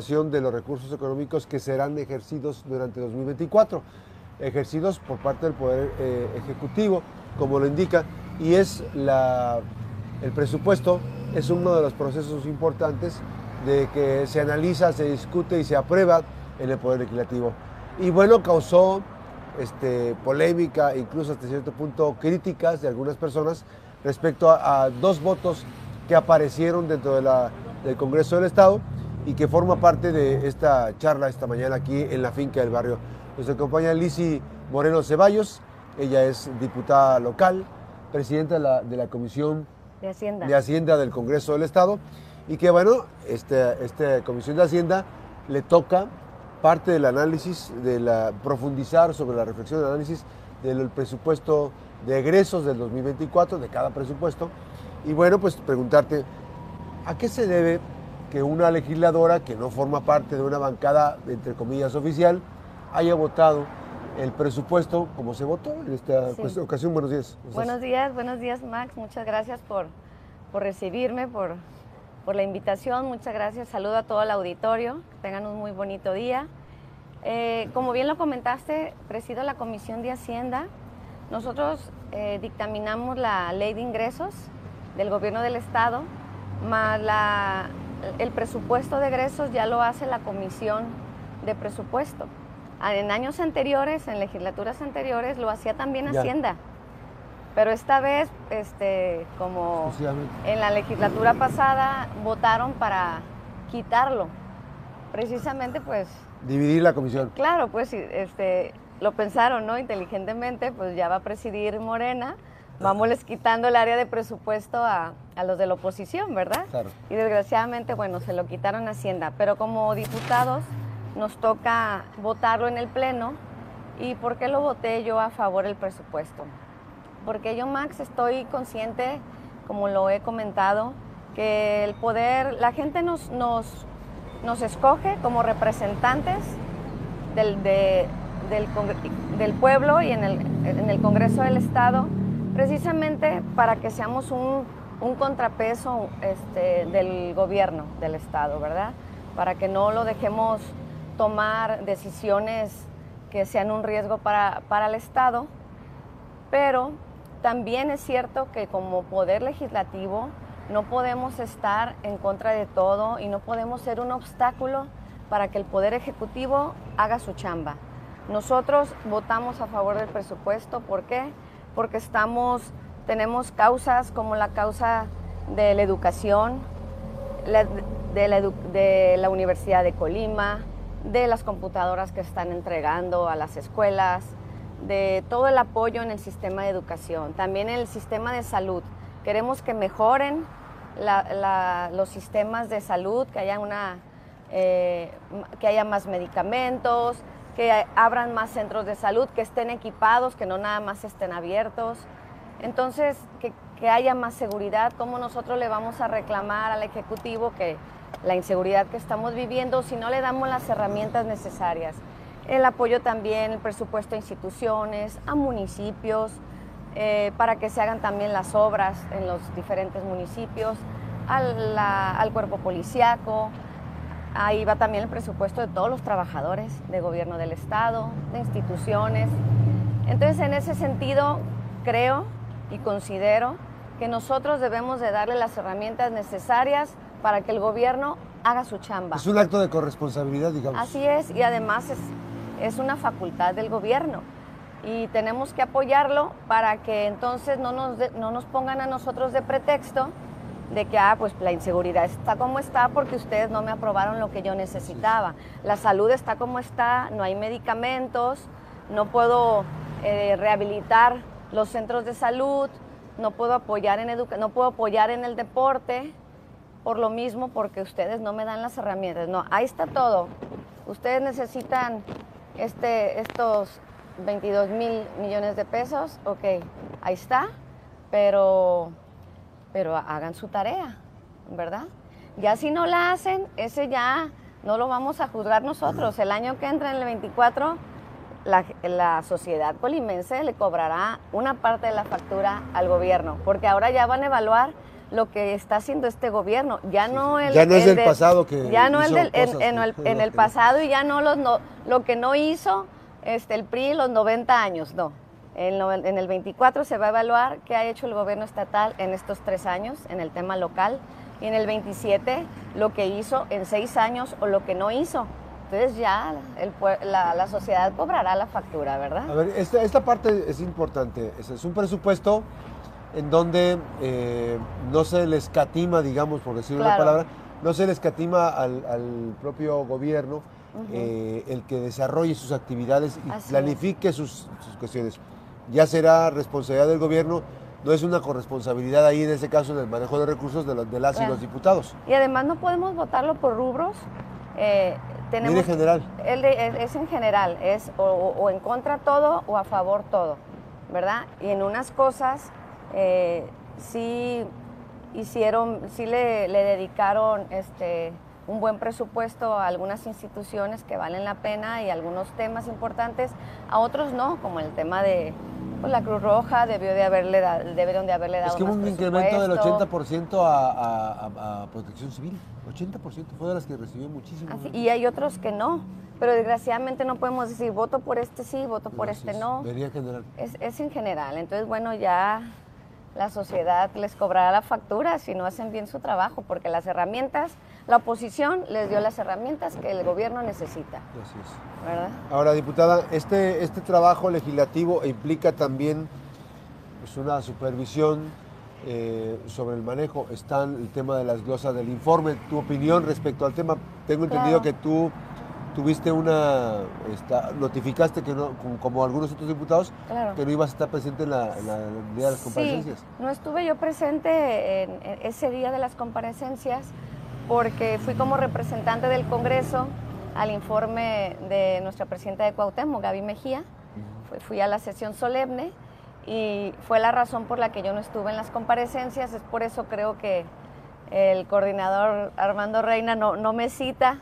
aprobación de los recursos económicos que serán ejercidos durante 2024, ejercidos por parte del Poder eh, Ejecutivo, como lo indica, y es la, el presupuesto es uno de los procesos importantes de que se analiza, se discute y se aprueba en el Poder Legislativo. Y bueno, causó este, polémica, incluso hasta cierto punto críticas de algunas personas respecto a, dos votos que aparecieron dentro de la, del Congreso del Estado y que forma parte de esta charla esta mañana aquí en la finca del barrio. Nos acompaña Lisi Moreno Ceballos, ella es diputada local, presidenta de la, de la Comisión de Hacienda. de Hacienda del Congreso del Estado y que bueno, esta este Comisión de Hacienda le toca parte del análisis, de la profundizar sobre la reflexión del análisis del presupuesto de egresos del 2024, de cada presupuesto. Y bueno, pues preguntarte, ¿a qué se debe que una legisladora que no forma parte de una bancada, entre comillas, oficial, haya votado el presupuesto como se votó en esta ocasión? Buenos días. Buenos días, buenos días, Max. Muchas gracias por, por recibirme, por, por la invitación. Muchas gracias. Saludo a todo el auditorio. tengan un muy bonito día. Eh, como bien lo comentaste, presido la Comisión de Hacienda. Nosotros eh, dictaminamos la ley de ingresos del gobierno del Estado, más la, el presupuesto de egresos ya lo hace la Comisión de Presupuesto. Ah, en años anteriores, en legislaturas anteriores, lo hacía también Hacienda. Pero esta vez, este, como en la legislatura pasada, votaron para quitarlo. Precisamente, pues. Dividir la comisión. Claro, pues este, lo pensaron, ¿no? Inteligentemente, pues ya va a presidir Morena. Vámonos quitando el área de presupuesto a, a los de la oposición, ¿verdad? Claro. Y desgraciadamente, bueno, se lo quitaron a Hacienda. Pero como diputados nos toca votarlo en el Pleno. ¿Y por qué lo voté yo a favor del presupuesto? porque yo, Max, estoy consciente, como lo he comentado, que el poder, la gente nos, nos, nos escoge como representantes del, del, pueblo y en el, en el, Congreso del Estado, precisamente para que seamos un, contrapeso este, del gobierno del Estado, ¿verdad? Para que no lo dejemos tomar decisiones que sean un riesgo para, para el Estado, pero también es cierto que como poder legislativo no podemos estar en contra de todo y no podemos ser un obstáculo para que el poder ejecutivo haga su chamba. Nosotros votamos a favor del presupuesto, ¿por qué? Porque estamos, tenemos causas como la causa de la educación, de, la, Universidad de Colima, de las computadoras que están entregando a las escuelas, de todo el apoyo en el sistema de educación, también en el sistema de salud. Queremos que mejoren los sistemas de salud, que haya, una, eh, que haya más medicamentos, que abran más centros de salud, que estén equipados, que no nada más estén abiertos. Entonces, que, haya más seguridad, ¿cómo nosotros le vamos a reclamar al Ejecutivo que la inseguridad que estamos viviendo si no le damos las herramientas necesarias? el apoyo también, el presupuesto a instituciones, a municipios, eh, para que se hagan también las obras en los diferentes municipios, al, cuerpo policiaco. Ahí va también el presupuesto de todos los trabajadores de gobierno del Estado, de instituciones. Entonces, en ese sentido, creo y considero que nosotros debemos de darle las herramientas necesarias para que el gobierno haga su chamba. Es un acto de corresponsabilidad, digamos. Así es, y además es, es una facultad del gobierno y tenemos que apoyarlo para que entonces no nos, no nos pongan a nosotros de pretexto de que, ah, pues la inseguridad está como está porque ustedes no me aprobaron lo que yo necesitaba. La salud está como está, no hay medicamentos, no puedo eh, rehabilitar los centros de salud, no puedo apoyar en no puedo apoyar en el deporte por lo mismo porque ustedes no me dan las herramientas. No, ahí está todo. Ustedes necesitan este, estos 22 mil millones de pesos, ok, ahí está, pero, pero hagan su tarea, ¿verdad? Ya si no la hacen, ese ya no lo vamos a juzgar nosotros. El año que entra en el 24, la, la, sociedad colimense le cobrará una parte de la factura al gobierno, porque ahora ya van a evaluar lo que está haciendo este gobierno, ya no el ya no es del pasado que ya no el del, en, el, en el pasado y ya no los no, lo que no hizo este el PRI los 90 años, no. En, el 24 se va a evaluar qué ha hecho el gobierno estatal en estos tres años en el tema local y en el 27 lo que hizo en seis años o lo que no hizo. Entonces ya el la, la sociedad cobrará la factura, ¿verdad? A ver, esta, esta parte es importante. Es, es un presupuesto en donde eh, no se le escatima, digamos, por decir una palabra, no se le escatima al, al propio gobierno eh, el que desarrolle sus actividades y Así planifique sus, sus cuestiones. Ya será responsabilidad del gobierno, no es una corresponsabilidad ahí en ese caso en el manejo de recursos de, los- de las y los diputados. Y además no podemos votarlo por rubros. eh, tenemos Mire, general. El de- es, es en general, es o en contra todo o a favor todo, ¿verdad? Y en unas cosas eh, sí hicieron, sí le, le dedicaron este, un buen presupuesto a algunas instituciones que valen la pena y algunos temas importantes, a otros no, como el tema de pues, la Cruz Roja, debió de haberle da- debieron de haberle dado Es que hubo un incremento del presupuesto. 80% a, a- a- protección civil. 80% fue de las que recibió muchísimo. Así- y hay otros que no. Pero desgraciadamente no podemos decir voto por este sí, voto por Así este es, no. En general. Es, es en general. Entonces, bueno, ya la sociedad les cobrará la factura si no hacen bien su trabajo, porque las herramientas, la oposición les dio las herramientas que el gobierno necesita, Así es. ¿verdad? Ahora, diputada, este, este trabajo legislativo implica también pues, una supervisión eh, sobre el manejo. Está el tema de las glosas del informe. Tu opinión respecto al tema. Tengo entendido Claro. que tú tuviste una, esta- notificaste que no, como, algunos otros diputados, Claro. que no ibas a estar presente en la, en la el día de las comparecencias. Sí, no estuve yo presente en, en ese día de las comparecencias porque fui como representante del Congreso al informe de nuestra presidenta de Cuauhtémoc, Gaby Mejía. Fui, a la sesión solemne y fue la razón por la que yo no estuve en las comparecencias. Es por eso creo que el coordinador Armando Reina no, no me cita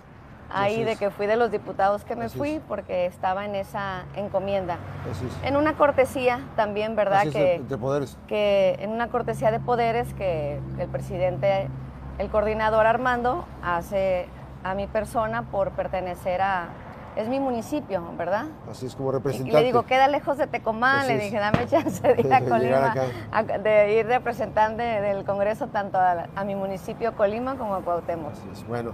ahí de que fui de los diputados que me Así fui es. porque estaba en esa encomienda. Es. En una cortesía también, ¿verdad? Así es, que, entre poderes. que en una cortesía de poderes que el presidente, el coordinador Armando, hace a mi persona por pertenecer a... Es mi municipio, ¿verdad? Así es como Y representante. le digo, queda lejos de Tecomán. Así Le dije, dame chance de ir a Colima, a- de ir representante del Congreso tanto a, a mi municipio Colima como a Cuauhtémoc. Así es. Bueno,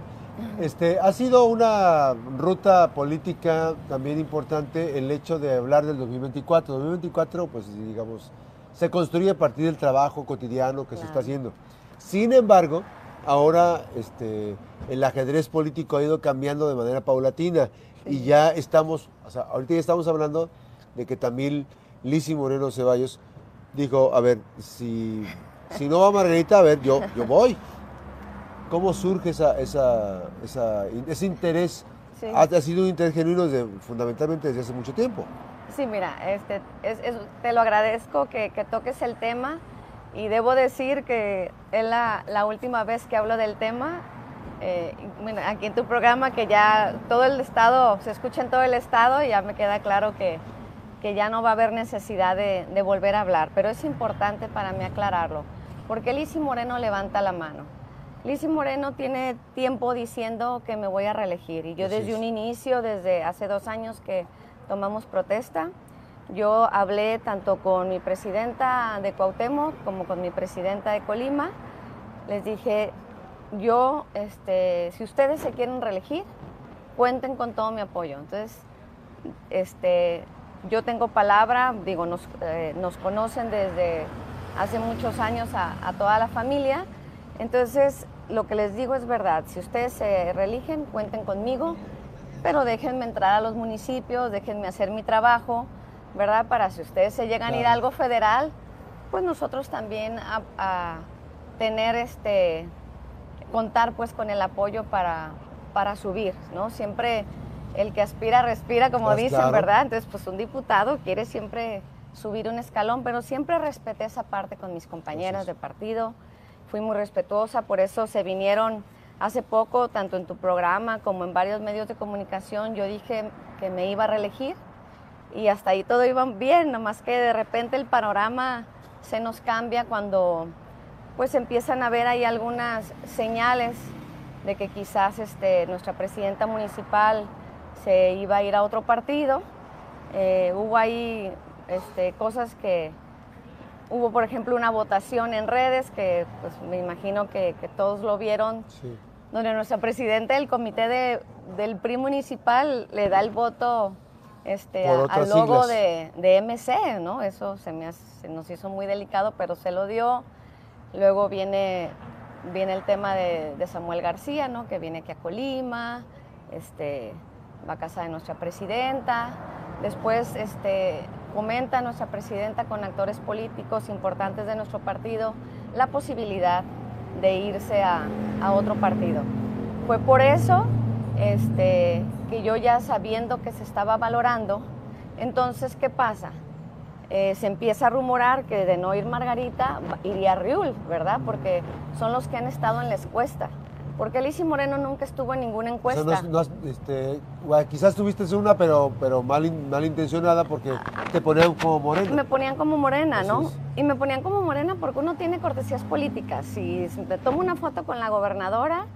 este, ha sido una ruta política también importante el hecho de hablar del 2024. 2024, pues digamos, se construye a partir del trabajo cotidiano que se está haciendo. Sin embargo, ahora este, el ajedrez político ha ido cambiando de manera paulatina y ya estamos, o sea, ahorita ya estamos hablando de que también Lisi Moreno Ceballos dijo, a ver, si, si no va Margarita, a ver, yo, yo voy. ¿Cómo surge esa, esa, esa- ese interés? Sí. Ha, ha sido un interés genuino desde- fundamentalmente desde hace mucho tiempo. Sí, mira, este, es- es- te lo agradezco que, que toques el tema y debo decir que es la, la última vez que hablo del tema. eh, bueno, aquí en tu programa que ya todo el estado, se escucha en todo el estado y ya me queda claro que, que ya no va a haber necesidad de, de volver a hablar, pero es importante para mí aclararlo, porque Lisi Moreno levanta la mano. Lisi Moreno tiene tiempo diciendo que me voy a reelegir y yo Así desde es. un inicio, desde hace dos años que tomamos protesta, yo hablé tanto con mi presidenta de Cuauhtémoc como con mi presidenta de Colima. Les dije, yo, este, si ustedes se quieren reelegir, cuenten con todo mi apoyo. Entonces, este, yo tengo palabra, digo, nos, eh, nos conocen desde hace muchos años a, a toda la familia. Entonces, lo que les digo es verdad. Si ustedes se reeligen, cuenten conmigo, pero déjenme entrar a los municipios, déjenme hacer mi trabajo, ¿verdad? Para si ustedes se llegan a ir a algo federal, pues nosotros también a, a tener este contar pues con el apoyo para, para subir, ¿no? Siempre el que aspira respira, como Pues, dicen, claro. ¿verdad? Entonces, pues un diputado quiere siempre subir un escalón, pero siempre respeté esa parte con mis compañeras de partido, fui muy respetuosa, por eso se vinieron hace poco, tanto en tu programa como en varios medios de comunicación, yo dije que me iba a reelegir y hasta ahí todo iba bien, nomás que de repente el panorama se nos cambia cuando pues empiezan a ver ahí algunas señales de que quizás este, nuestra presidenta municipal se iba a ir a otro partido. Eh, hubo ahí este, cosas que, hubo por ejemplo una votación en redes que pues, me imagino que, todos lo vieron, donde nuestra presidenta del comité de, del PRI municipal le da el voto este, al logo de, de, MC, ¿no? Eso se, me se nos hizo muy delicado, pero se lo dio. Luego viene, viene el tema de, Samuel García, ¿no? Que viene aquí a Colima, este, va a casa de nuestra presidenta. Después este, comenta nuestra presidenta con actores políticos importantes de nuestro partido la posibilidad de irse a, a otro partido. Fue por eso este, que yo ya sabiendo que se estaba valorando, entonces, ¿qué pasa? Eh, se empieza a rumorar que de no ir Margarita, iría Riul, ¿verdad? Porque son los que han estado en la encuesta. Porque Lizy Moreno nunca estuvo en ninguna encuesta. Este, quizás tuviste una, pero, pero mal, mal intencionada porque te ponían como morena. Me ponían como morena, ¿no? Y me ponían como morena porque uno tiene cortesías políticas. Si te tomo una foto con la gobernadora,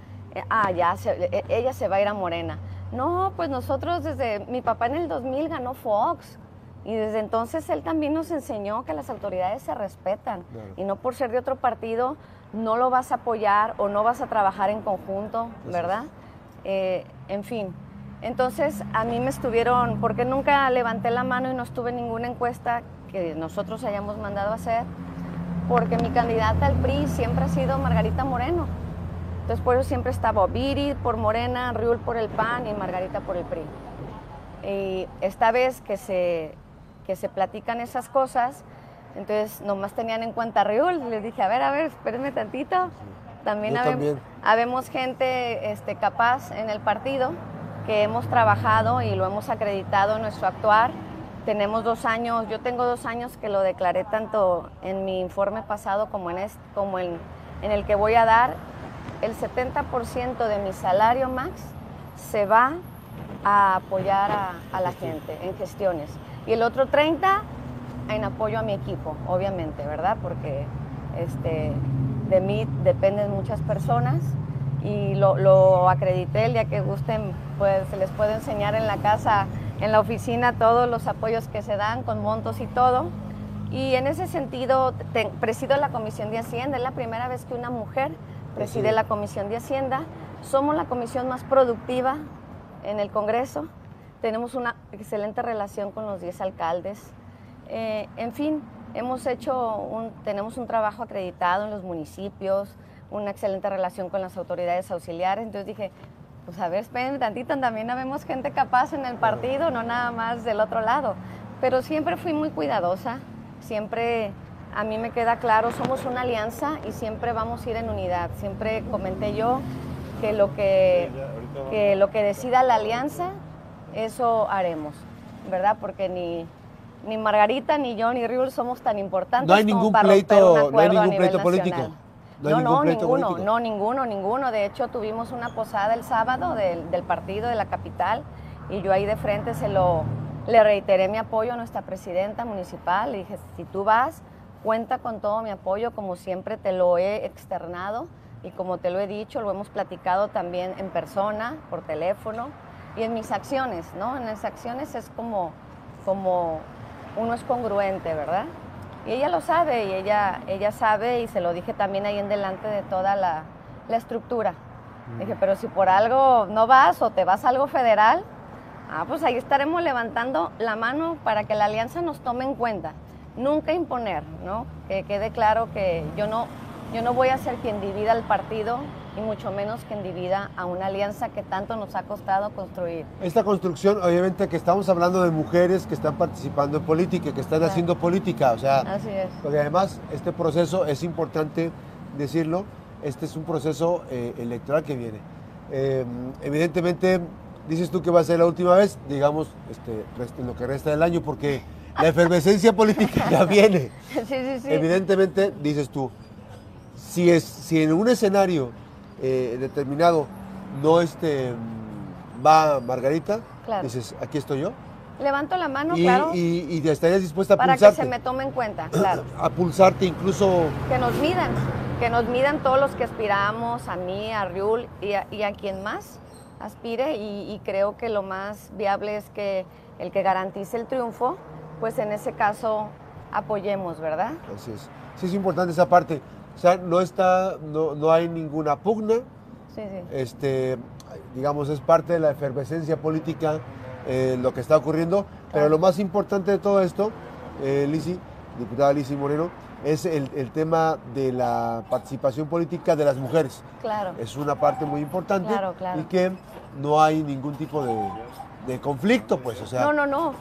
ah, ya, e, ella se va a ir a Morena. No, pues nosotros desde, mi papá en el 2000 ganó Fox. Y desde entonces él también nos enseñó que las autoridades se respetan. Y no por ser de otro partido no lo vas a apoyar o no vas a trabajar en conjunto, ¿verdad? Eh, en fin. Entonces a mí me estuvieron, porque nunca levanté la mano y no estuve en ninguna encuesta que nosotros hayamos mandado a hacer, porque mi candidata al PRI siempre ha sido Margarita Moreno. Entonces por eso siempre estaba Viri por Morena, Riul por el PAN y Margarita por el PRI. Y esta vez que se, que se platican esas cosas, entonces nomás tenían en cuenta a Riul. Les dije, a ver, a ver, espérenme tantito. También, habemos, gente este, capaz en el partido que hemos trabajado y lo hemos acreditado en nuestro actuar. Tenemos dos años, yo tengo dos años que lo declaré tanto en mi informe pasado como en, este, como en, en el que voy a dar el 70% de mi salario max se va a apoyar a, la gente en gestiones. Y el otro 30% en apoyo a mi equipo, obviamente, ¿verdad? Porque este, de mí dependen muchas personas y lo, lo, acredité el día que gusten, pues se les puede enseñar en la casa, en la oficina, todos los apoyos que se dan con montos y todo. Y en ese sentido, presido la Comisión de Hacienda, es la primera vez que una mujer preside la Comisión de Hacienda. Somos la comisión más productiva en el Congreso. Tenemos una excelente relación con los 10 alcaldes. Eh, en fin, hemos hecho un, tenemos un trabajo acreditado en los municipios, una excelente relación con las autoridades auxiliares. Entonces dije, pues a ver, esperen tantito, también habemos gente capaz en el partido, no nada más del otro lado. Pero siempre fui muy cuidadosa, siempre a mí me queda claro, somos una alianza y siempre vamos a ir en unidad. Siempre comenté yo que lo que, lo que decida la alianza, eso haremos, ¿verdad? Porque ni, ni Margarita, ni yo, ni Riul somos tan importantes no hay ningún para pleito, no hay ningún pleito político. No, no, ninguno, no, ninguno, ninguno. De hecho, tuvimos una posada el sábado del, del partido de la capital y yo ahí de frente se lo, le reiteré mi apoyo a nuestra presidenta municipal. Le dije, si tú vas, Cuenta con todo mi apoyo, como siempre te lo he externado y como te lo he dicho, lo hemos platicado también en persona, por teléfono y en mis acciones, ¿no? En las acciones es como, como uno es congruente, ¿verdad? Y ella lo sabe y ella, ella sabe y se lo dije también ahí en delante de toda la, la estructura. Dije, pero si por algo no vas o te vas a algo federal, ah, pues ahí estaremos levantando la mano para que la alianza nos tome en cuenta nunca imponer, ¿no? Que quede claro que yo no, yo no voy a ser quien divida el partido y mucho menos quien divida a una alianza que tanto nos ha costado construir. Esta construcción, obviamente que estamos hablando de mujeres que están participando en política, que están haciendo política, o sea, Así es. porque además este proceso es importante decirlo, este es un proceso eh, electoral que viene. Eh, evidentemente, dices tú que va a ser la última vez, digamos, este, en lo que resta del año, porque la efervescencia política ya viene. Sí, sí, sí. Evidentemente, dices tú, si, es, si en un escenario eh, determinado no este, va Margarita, dices, aquí estoy yo. Levanto la mano, claro. Y, y, estarías dispuesta a para pulsarte. Para que se me tome en cuenta, claro. A pulsarte incluso... Que nos midan. que nos midan todos los que aspiramos, a mí, a Riul y a, y a quien más aspire y, y creo que lo más viable es que el que garantice el triunfo, pues en ese caso apoyemos, ¿verdad? Así es. Sí es importante esa parte. O sea, no está, no, no hay ninguna pugna. Sí, sí. Este, digamos, es parte de la efervescencia política eh, lo que está ocurriendo. Pero lo más importante de todo esto, eh, Lisi, diputada Lisi Moreno, es el, el tema de la participación política de las mujeres. Claro. Es una parte muy importante Claro, claro. y que no hay ningún tipo de, de conflicto, pues, o sea, No, no, no.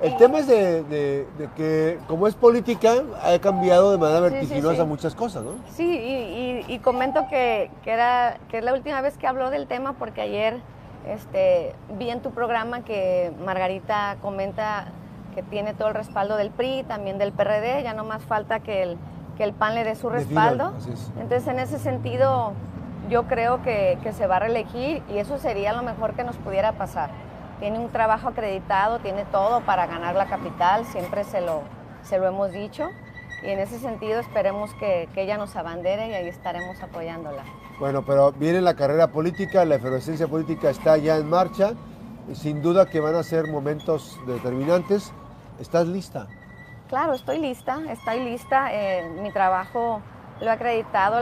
El tema es de, de- de que como es política, ha cambiado de manera Sí, sí, vertiginosa sí. muchas cosas, ¿no? Sí, y, y- y comento que, que era, que es la última vez que hablo del tema porque ayer este, vi en tu programa que Margarita comenta que tiene todo el respaldo del PRI, también del PRD, ya no más falta que el, que el PAN le dé su respaldo. Entonces, en ese sentido, yo creo que, que se va a reelegir y eso sería lo mejor que nos pudiera pasar. Tiene un trabajo acreditado, tiene todo para ganar la capital, siempre se lo, se lo hemos dicho. Y en ese sentido esperemos que, que ella nos abandere y ahí estaremos apoyándola. Bueno, pero viene la carrera política, la efervescencia política está ya en marcha y sin duda que van a ser momentos determinantes. ¿Estás lista? Claro, estoy lista, estoy lista. eh, mi trabajo lo he acreditado,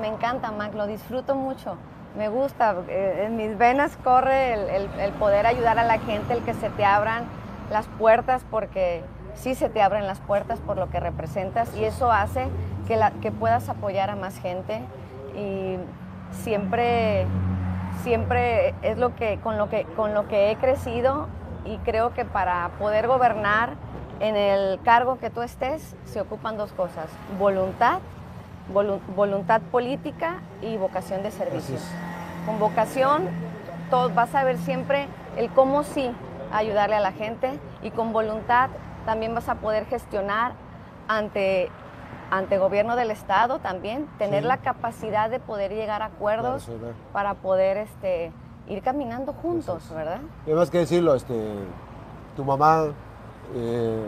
me, encanta, Mac, lo disfruto mucho. Me gusta, eh, en mis venas corre el, poder ayudar a la gente, el que se te abran las puertas, porque sí se te abren las puertas por lo que representas y eso hace que, que puedas apoyar a más gente y siempre, siempre es lo que, con, lo que, con lo que he crecido y creo que para poder gobernar en el cargo que tú estés se ocupan dos cosas, voluntad, volu- voluntad política y vocación de servicio. Con vocación todo, vas a ver siempre el cómo sí ayudarle a la gente y con voluntad también vas a poder gestionar ante, ante gobierno del Estado también, tener Sí. la capacidad de poder llegar a acuerdos Claro, para poder este, ir caminando juntos, es. ¿verdad? Y además que decirlo, este, tu mamá eh,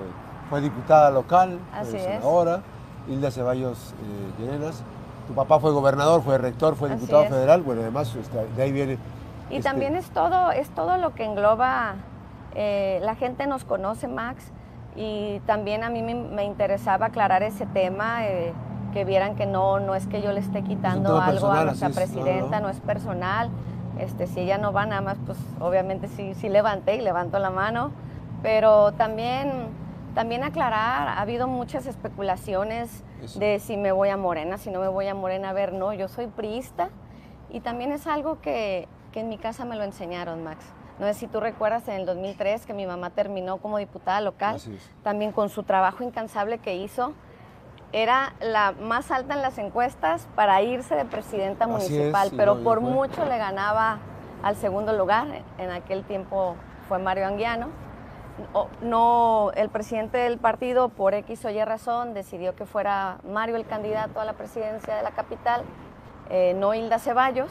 fue diputada local, Así es. senadora, Hilda Ceballos eh, Llerenas. Tu papá fue gobernador, fue rector, fue diputado federal. Bueno, además este, de ahí viene. Y este, también es todo, es todo lo que engloba, eh, la gente nos conoce, Max, y también a mí me, me interesaba aclarar ese tema, eh, que vieran que no, no es que yo le esté quitando algo a nuestra no, presidenta, no. no, es personal. Este, si ella no va nada más, pues obviamente sí, sí levanté y levanto la mano, pero también, también aclarar, ha habido muchas especulaciones Eso. de si me voy a Morena, si no me voy a Morena, a ver, no, yo soy priista y también es algo que, que en mi casa me lo enseñaron, Max. No sé si tú recuerdas en el 2003 que mi mamá terminó como diputada local, también con su trabajo incansable que hizo. Era la más alta en las encuestas para irse de presidenta es, municipal, pero no, por mucho le ganaba al segundo lugar. En aquel tiempo fue Mario Anguiano. No, el presidente del partido, por X o Y razón, decidió que fuera Mario el candidato a la presidencia de la capital, eh, no Hilda Ceballos.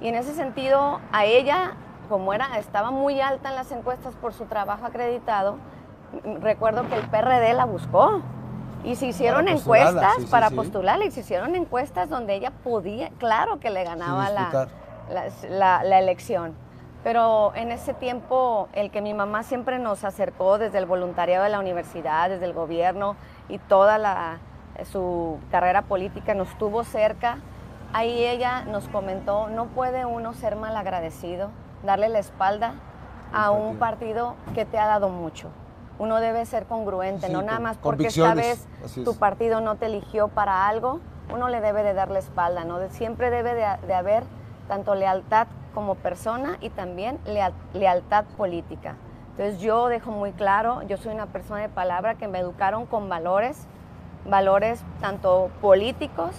Y en ese sentido, a ella, como era, estaba muy alta en las encuestas por su trabajo acreditado, recuerdo que el PRD la buscó. Y se hicieron Para encuestas sí, sí, para sí. postularla y se hicieron encuestas donde ella podía, claro que le ganaba la, disputar. la, la- la elección. Pero en ese tiempo, el que mi mamá siempre nos acercó desde el voluntariado de la universidad, desde el gobierno y toda la, su carrera política nos tuvo cerca, ahí ella nos comentó, no puede uno ser mal agradecido, darle la espalda a un partido que te ha dado mucho. Uno debe ser congruente, Sí, no nada más porque esta vez es. tu partido no te eligió para algo, uno le debe de dar la espalda, ¿no? Siempre debe de, de haber tanto lealtad como persona y también leal- lealtad política. Entonces yo dejo muy claro, yo soy una persona de palabra que me educaron con valores, valores tanto políticos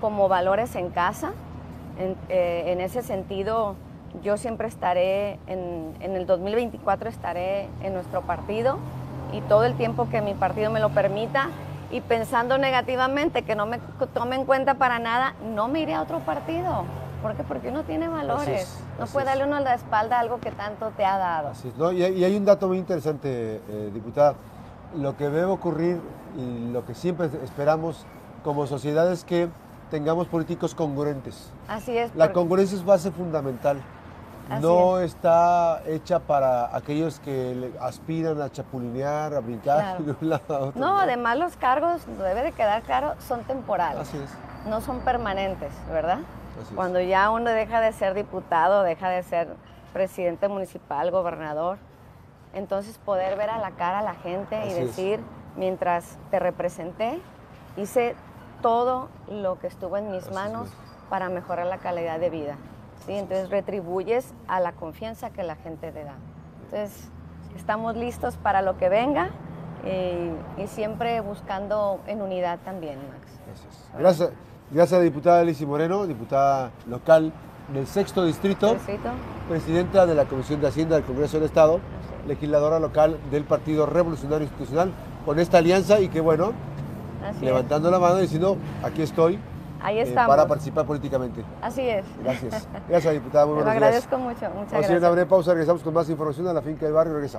como valores en casa. En, eh, en ese sentido, yo siempre estaré, en, en el 2024 estaré en nuestro partido y todo el tiempo que mi partido me lo permita y pensando negativamente que no me tome en cuenta para nada, no me iré a otro partido. ¿Por qué? Porque uno tiene valores. es, no puede darle uno a la espalda algo que tanto te ha dado. Así es, ¿no? y, hay- y hay un dato muy interesante, eh, diputada. Lo que debe ocurrir y lo que siempre esperamos como sociedad es que tengamos políticos congruentes. Así es. La porque- congruencia es base fundamental. Así no está hecha para aquellos que aspiran a chapulinear, a brincar Claro. de un lado a otro. No, además los cargos, debe de quedar claro, son temporales. Así es. no son permanentes, ¿verdad? Es. Cuando ya uno deja de ser diputado, deja de ser presidente municipal, gobernador, entonces poder ver a la cara a la gente Así y es. decir, mientras te representé, hice todo lo que estuvo en mis Así manos es. para mejorar la calidad de vida. ¿sí? Entonces retribuyes a la confianza que la gente te da. Entonces estamos listos para lo que venga y, y siempre buscando en unidad también, Max. Gracias. Gracias, gracias diputada Alicia Moreno, diputada local del sexto distrito, Distrito. presidenta de la Comisión de Hacienda del Congreso del Estado, legisladora local del Partido Revolucionario Institucional, con esta alianza y que bueno, Así es. levantando la mano y diciendo, aquí estoy Ahí eh, para participar políticamente. Así es. Gracias. Gracias, diputada. Muy Te lo buenos días. agradezco mucho. Muchas Vamos a ir a una gracias. breve pausa, regresamos con más información a la finca del barrio, regresamos.